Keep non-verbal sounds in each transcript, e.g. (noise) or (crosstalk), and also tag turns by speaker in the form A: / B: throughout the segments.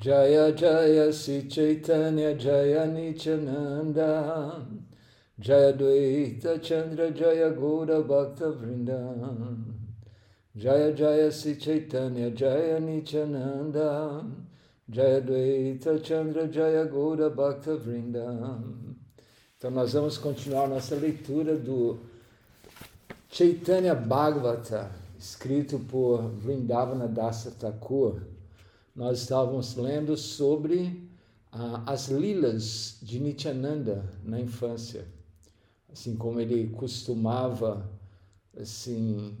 A: Jaya Jaya Si Chaitanya Jaya Nityananda. Jaya Dvaita Chandra Jaya Gaura Bhakta Vrinda. Jaya Jaya Si Chaitanya Jaya Nityananda. Jaya Dvaita Chandra Jaya Gaura Bhakta Vrinda. Então nós vamos continuar nossa leitura do Chaitanya Bhagavata, escrito por Vrindavana Dasa Thakur, nós estávamos lendo sobre ah, as lilas de Nityananda na infância, assim como ele costumava assim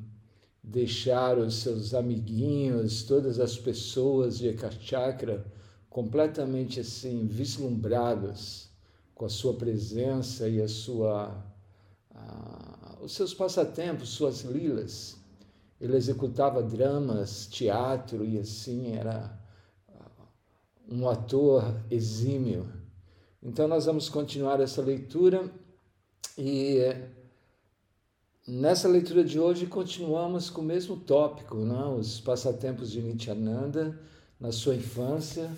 A: deixar os seus amiguinhos, todas as pessoas de Ekachakra completamente assim vislumbrados com a sua presença e a sua ah, os seus passatempos, suas lilas. Ele executava dramas, teatro e assim era um ator exímio. Então, nós vamos continuar essa leitura e nessa leitura de hoje continuamos com o mesmo tópico, não? Né? os passatempos de Nityananda na sua infância,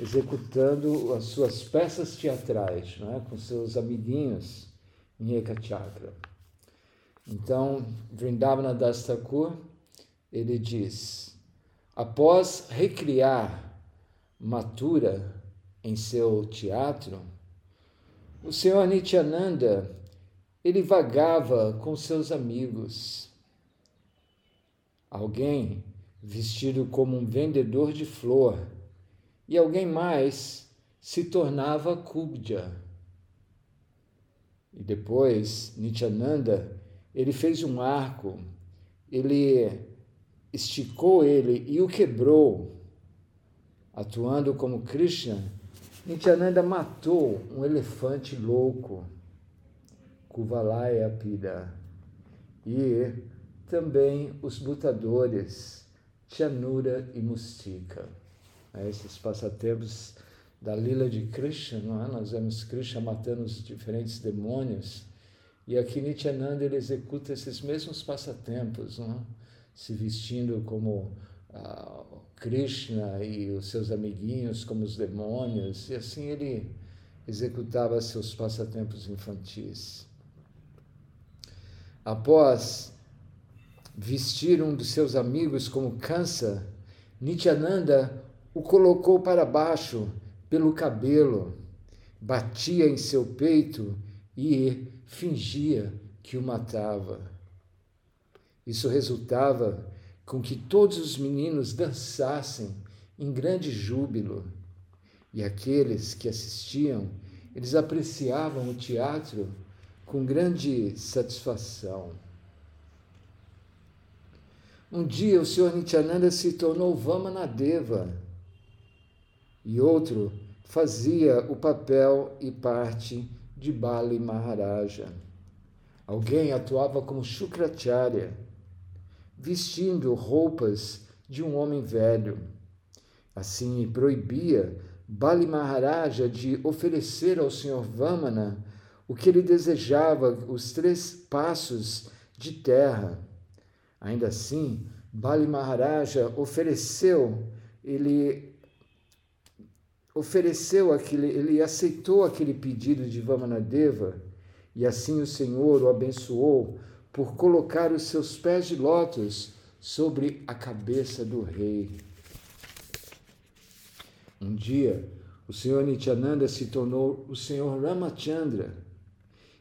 A: executando as suas peças teatrais né? com seus amiguinhos em Ekachakra. Então, Vrindavana Das Thakur, ele diz, após recriar matura em seu teatro, o senhor Nityananda, ele vagava com seus amigos. Alguém vestido como um vendedor de flor e alguém mais se tornava Kubja. E depois, Nityananda, ele fez um arco, ele esticou ele e o quebrou Atuando como Krishna, Nityananda matou um elefante louco, Kuvalaya Pida, e também os lutadores, Chanura e Mustika. É, esses passatempos da lila de Krishna, não é? nós vemos Krishna matando os diferentes demônios, e aqui Nityananda ele executa esses mesmos passatempos, não é? se vestindo como uh, Krishna e os seus amiguinhos como os demônios, e assim ele executava seus passatempos infantis. Após vestir um dos seus amigos como Kansa, Nityananda o colocou para baixo pelo cabelo, batia em seu peito e fingia que o matava. Isso resultava com que todos os meninos dançassem em grande júbilo. E aqueles que assistiam, eles apreciavam o teatro com grande satisfação. Um dia o Senhor Nityananda se tornou Vamanadeva e outro fazia o papel e parte de Bali Maharaja. Alguém atuava como Shukracharya vestindo roupas de um homem velho. Assim, proibia Bali Maharaja de oferecer ao Senhor Vamana o que ele desejava, os três passos de terra. Ainda assim, Bali Maharaja ofereceu, ele ofereceu aquele, ele aceitou aquele pedido de Vamanadeva, e assim o Senhor o abençoou por colocar os seus pés de lótus sobre a cabeça do rei. Um dia, o Senhor Nityananda se tornou o Senhor Ramachandra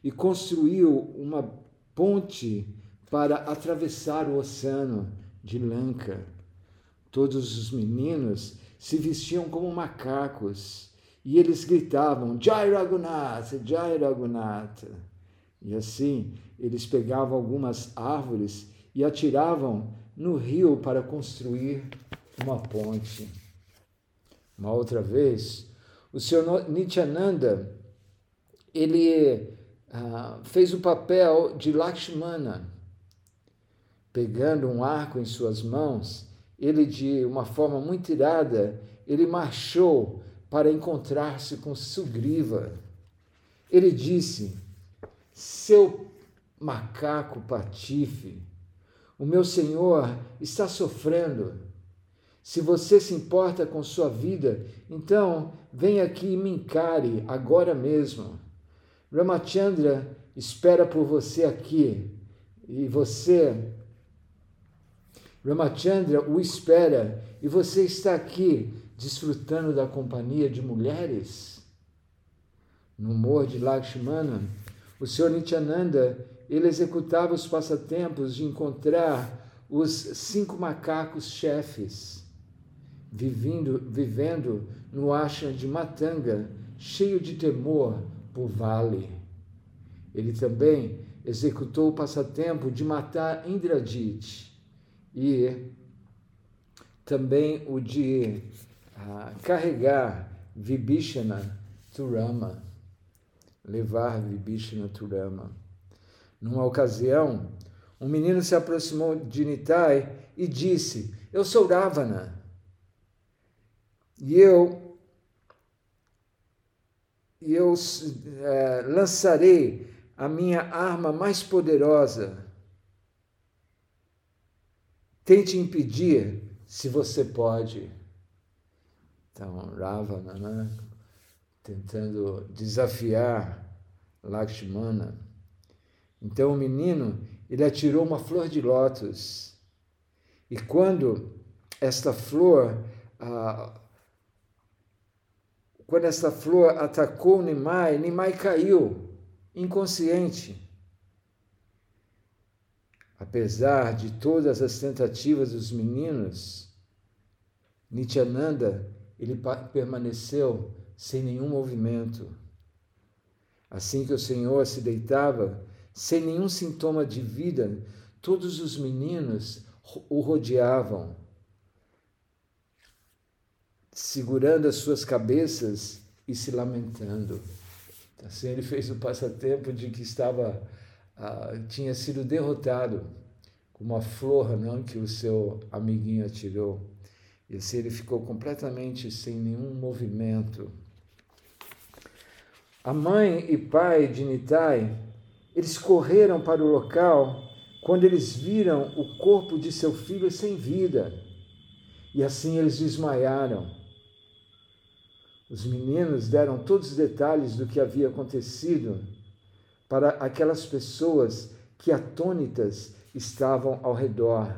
A: e construiu uma ponte para atravessar o oceano de Lanka. Todos os meninos se vestiam como macacos e eles gritavam Jai Raghunath, Jai Raghunath. E assim eles pegavam algumas árvores e atiravam no rio para construir uma ponte. Uma outra vez, o senhor Nityananda ele ah, fez o papel de Lakshmana, pegando um arco em suas mãos, ele de uma forma muito irada, ele marchou para encontrar-se com Sugriva. Ele disse: seu macaco patife, o meu senhor está sofrendo. Se você se importa com sua vida, então venha aqui e me encare agora mesmo. Ramachandra espera por você aqui e você Ramachandra o espera e você está aqui desfrutando da companhia de mulheres. No humor de Lakshmana, o Senhor Nityananda, ele executava os passatempos de encontrar os cinco macacos chefes, vivendo, vivendo no ashram de Matanga, cheio de temor por vale. Ele também executou o passatempo de matar Indrajit e também o de ah, carregar Vibhishana Turama, levar Vibhishana Turama. Numa ocasião, um menino se aproximou de Nitai e disse: Eu sou Ravana. E eu, e eu é, lançarei a minha arma mais poderosa Tente impedir se você pode. Então, Ravana, né? Tentando desafiar Lakshmana. Então o menino, ele atirou uma flor de lótus. E quando esta flor, ah, quando esta flor atacou Nimai, Nimai caiu, inconsciente. Apesar de todas as tentativas dos meninos, Nityananda ele permaneceu sem nenhum movimento. Assim que o Senhor se deitava, sem nenhum sintoma de vida, todos os meninos o rodeavam, segurando as suas cabeças e se lamentando. Assim ele fez o passatempo de que estava ah, tinha sido derrotado com uma flor não, que o seu amiguinho atirou. E assim ele ficou completamente sem nenhum movimento. A mãe e pai de Nitai, eles correram para o local quando eles viram o corpo de seu filho sem vida. E assim eles desmaiaram. Os meninos deram todos os detalhes do que havia acontecido para aquelas pessoas que atônitas estavam ao redor.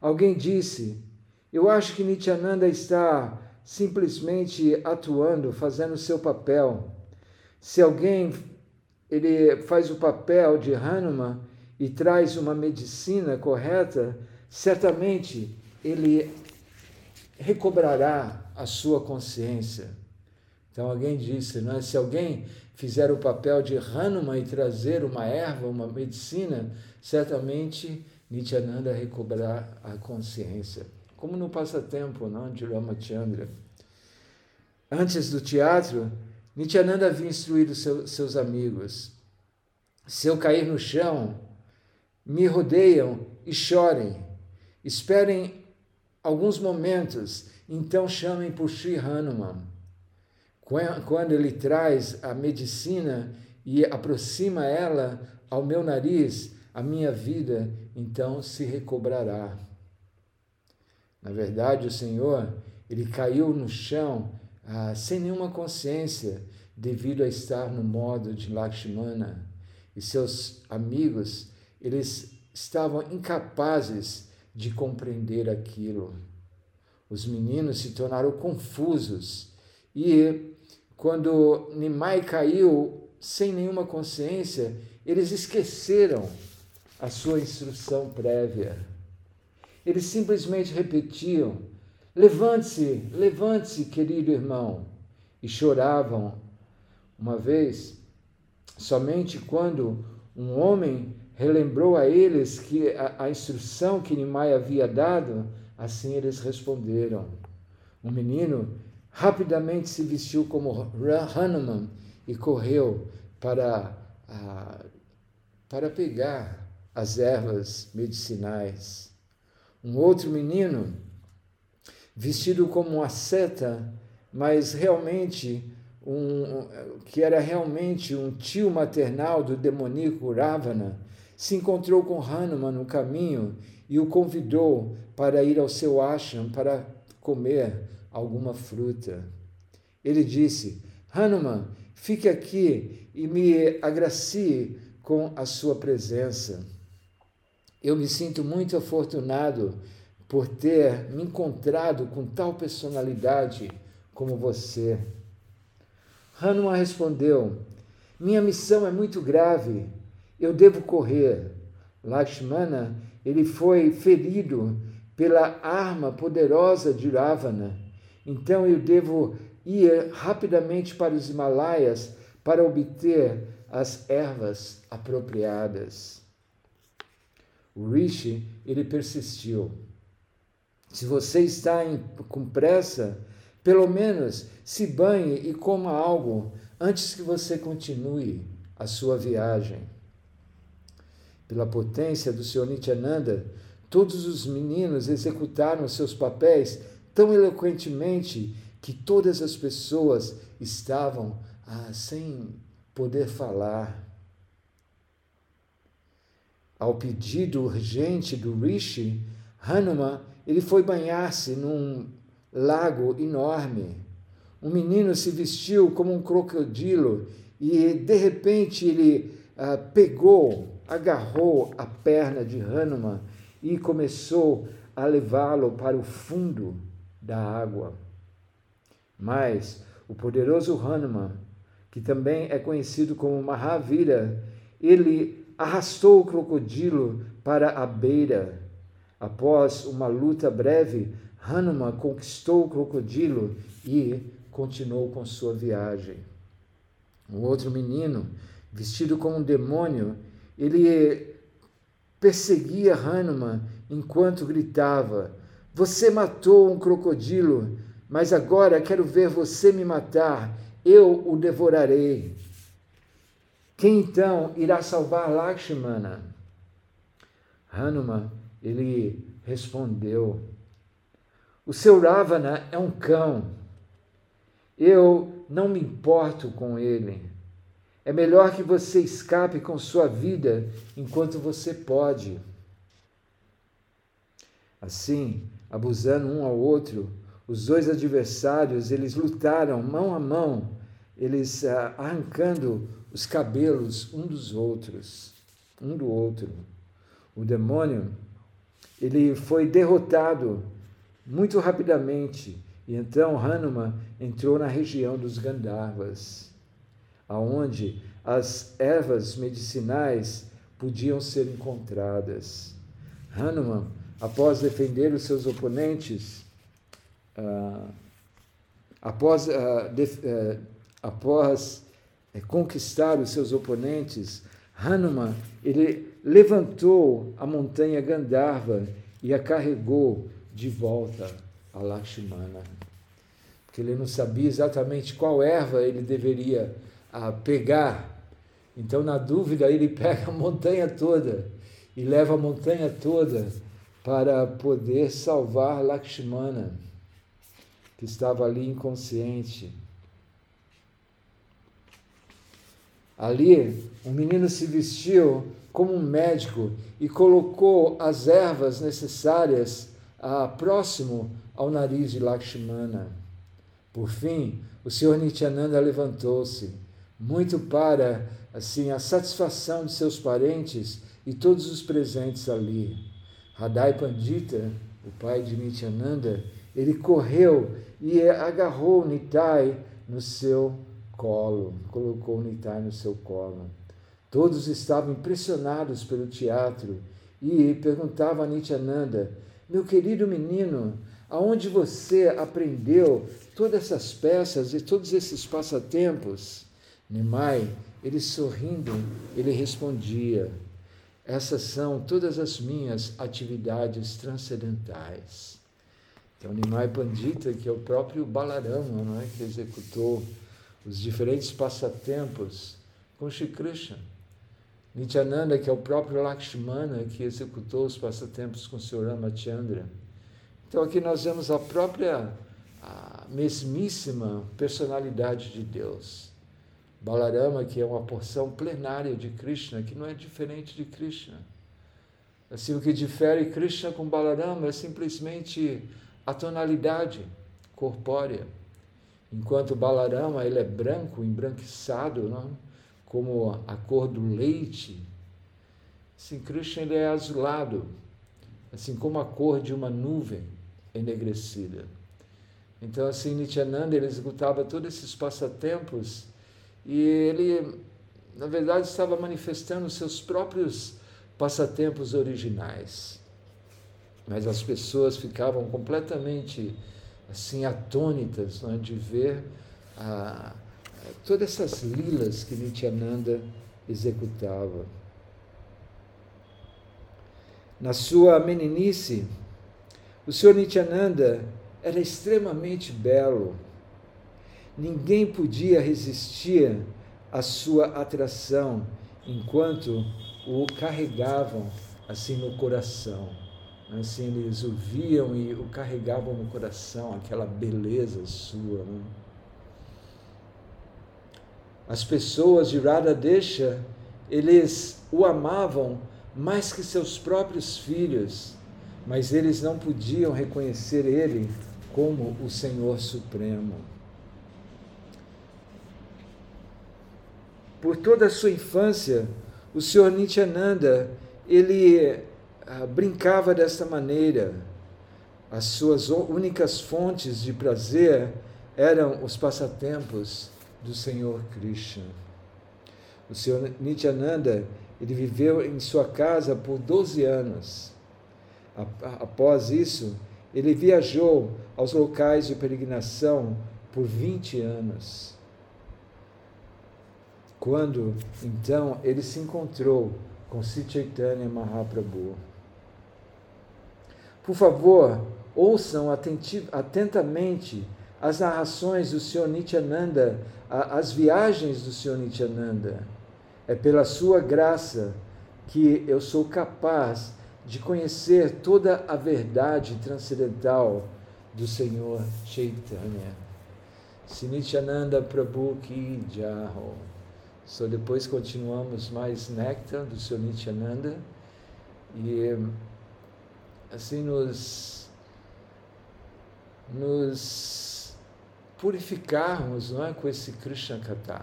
A: Alguém disse: Eu acho que Nityananda está simplesmente atuando, fazendo seu papel. Se alguém ele faz o papel de Hanuman e traz uma medicina correta, certamente ele recobrará a sua consciência. Então alguém disse, não é? se alguém fizer o papel de Hanuman e trazer uma erva, uma medicina, certamente Nityananda recobrará a consciência. Como no passatempo não, de Ramachandra. Antes do teatro, Nityananda havia instruído seu, seus amigos. Se eu cair no chão, me rodeiam e chorem. Esperem alguns momentos, então chamem por Sri Hanuman. Quando ele traz a medicina e aproxima ela ao meu nariz, a minha vida então se recobrará. Na verdade, o Senhor, ele caiu no chão ah, sem nenhuma consciência, devido a estar no modo de Lakshmana. E seus amigos, eles estavam incapazes de compreender aquilo. Os meninos se tornaram confusos e quando Nimai caiu sem nenhuma consciência, eles esqueceram a sua instrução prévia. Eles simplesmente repetiam: Levante-se, levante-se, querido irmão. E choravam. Uma vez, somente quando um homem relembrou a eles que a, a instrução que Nimai havia dado, assim eles responderam. Um menino rapidamente se vestiu como Hanuman e correu para, para pegar as ervas medicinais. Um outro menino, vestido como uma seta, mas realmente um, que era realmente um tio maternal do demoníaco Ravana, se encontrou com Hanuman no caminho e o convidou para ir ao seu ashram para comer alguma fruta. Ele disse: Hanuman, fique aqui e me agracie com a sua presença. Eu me sinto muito afortunado por ter me encontrado com tal personalidade como você. Hanuman respondeu: Minha missão é muito grave, eu devo correr. Lakshmana, ele foi ferido pela arma poderosa de Ravana. Então eu devo ir rapidamente para os Himalaias para obter as ervas apropriadas. O Rishi, ele persistiu. Se você está em, com pressa, pelo menos se banhe e coma algo antes que você continue a sua viagem. Pela potência do Sr. Nityananda, todos os meninos executaram seus papéis tão eloquentemente que todas as pessoas estavam ah, sem poder falar. Ao pedido urgente do Rishi, Hanuman ele foi banhar-se num lago enorme. Um menino se vestiu como um crocodilo e de repente ele ah, pegou, agarrou a perna de Hanuman e começou a levá-lo para o fundo da água. Mas o poderoso Hanuman, que também é conhecido como Mahavira, ele arrastou o crocodilo para a beira. Após uma luta breve, Hanuman conquistou o crocodilo e continuou com sua viagem. Um outro menino, vestido como um demônio, ele perseguia Hanuman enquanto gritava: Você matou um crocodilo, mas agora quero ver você me matar, eu o devorarei. Quem então irá salvar Lakshmana? Hanuman, ele respondeu: O seu Ravana é um cão. Eu não me importo com ele. É melhor que você escape com sua vida enquanto você pode. Assim, abusando um ao outro, os dois adversários, eles lutaram mão a mão, eles ah, arrancando os cabelos um dos outros, um do outro. O demônio, ele foi derrotado muito rapidamente, e então Hanuman entrou na região dos Gandharvas aonde as ervas medicinais podiam ser encontradas. Hanuman, após defender os seus oponentes, uh, após, uh, uh, após eh, conquistar os seus oponentes, Hanuman ele levantou a montanha Gandharva e a carregou de volta a Lakshmana. Porque ele não sabia exatamente qual erva ele deveria a pegar. Então, na dúvida, ele (laughs) pega a montanha toda e leva a montanha toda para poder salvar Lakshmana, que estava ali inconsciente. Ali, o menino se vestiu como um médico e colocou as ervas necessárias ah, próximo ao nariz de Lakshmana. Por fim, o Senhor Nityananda levantou-se muito para assim a satisfação de seus parentes e todos os presentes ali. Radai Pandita, o pai de Nityananda, ele correu e agarrou Nitai no seu colo, colocou Nitai no seu colo. Todos estavam impressionados pelo teatro e perguntavam a Nityananda: Meu querido menino, aonde você aprendeu todas essas peças e todos esses passatempos? Nimai, ele sorrindo, ele respondia: Essas são todas as minhas atividades transcendentais. Então, Nimai Pandita, que é o próprio Balarama, é? que executou os diferentes passatempos com Shri Krishna. Nityananda, que é o próprio Lakshmana, que executou os passatempos com Sr. Ramachandra. Então, aqui nós vemos a própria, a mesmíssima personalidade de Deus. Balarama, que é uma porção plenária de Krishna, que não é diferente de Krishna. Assim, o que difere Krishna com Balarama é simplesmente a tonalidade corpórea. Enquanto Balarama ele é branco, embranquiçado, não? como a cor do leite, assim, Krishna ele é azulado, assim como a cor de uma nuvem enegrecida. Então, assim, Nityananda ele executava todos esses passatempos e ele, na verdade, estava manifestando seus próprios passatempos originais. Mas as pessoas ficavam completamente assim atônitas é, de ver ah, todas essas lilas que Nityananda executava. Na sua meninice, o Senhor Nityananda era extremamente belo. Ninguém podia resistir à sua atração enquanto o carregavam assim no coração. Assim, eles o viam e o carregavam no coração, aquela beleza sua. Né? As pessoas de Radha Desha, eles o amavam mais que seus próprios filhos, mas eles não podiam reconhecer ele como o Senhor Supremo. Por toda a sua infância, o Senhor Nityananda, ele brincava desta maneira. As suas únicas fontes de prazer eram os passatempos do Senhor Krishna. O Senhor Nityananda, ele viveu em sua casa por 12 anos. Após isso, ele viajou aos locais de peregrinação por 20 anos quando então ele se encontrou com Sri Chaitanya Mahaprabhu. Por favor, ouçam atentamente as narrações do Sr. Nityananda, as viagens do Sr. Nityananda. É pela sua graça que eu sou capaz de conhecer toda a verdade transcendental do Senhor Chaitanya. Nityananda Prabhu Ki Jaho. So, depois continuamos mais Néctar do Sr. Nityananda e assim nos, nos purificarmos não é, com esse Krishna Kata.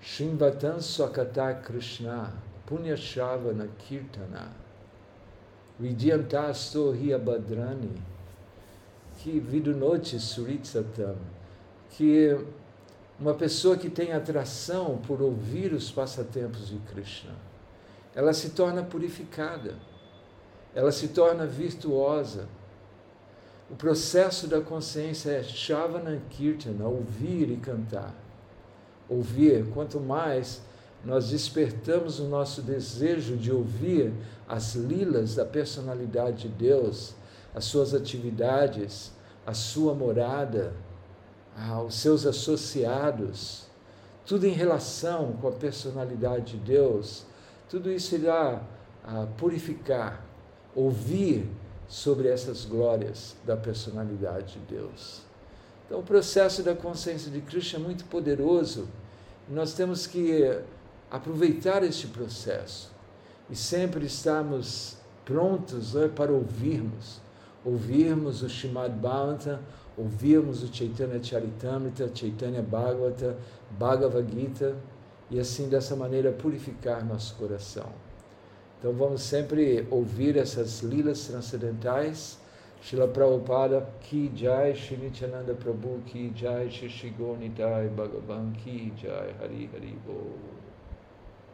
A: Shrimbatan Swakata Krishna Punya Shavana Kirtana Vidyantasto Hiyabadrani que Vidunote Suritsatam que uma pessoa que tem atração por ouvir os passatempos de Krishna, ela se torna purificada, ela se torna virtuosa. O processo da consciência é Shavana Kirtana, ouvir e cantar. Ouvir, quanto mais nós despertamos o nosso desejo de ouvir as lilas da personalidade de Deus, as suas atividades, a sua morada, aos seus associados, tudo em relação com a personalidade de Deus, tudo isso irá a purificar, ouvir sobre essas glórias da personalidade de Deus. Então, o processo da consciência de Cristo é muito poderoso nós temos que aproveitar este processo e sempre estarmos prontos né, para ouvirmos, ouvirmos o Shimad Bhagavatam, ouvirmos o Chaitanya Charitamrita, Chaitanya Bhagavata, Bhagavad Gita e assim dessa maneira purificar nosso coração. Então vamos sempre ouvir essas lilas transcendentais. Srila Prabhupada Ki Jai, Shri Nityananda Prabhu Ki Jai, Shri Shigoni Dai, Bhagavan Ki Jai, Hari Hari Bo.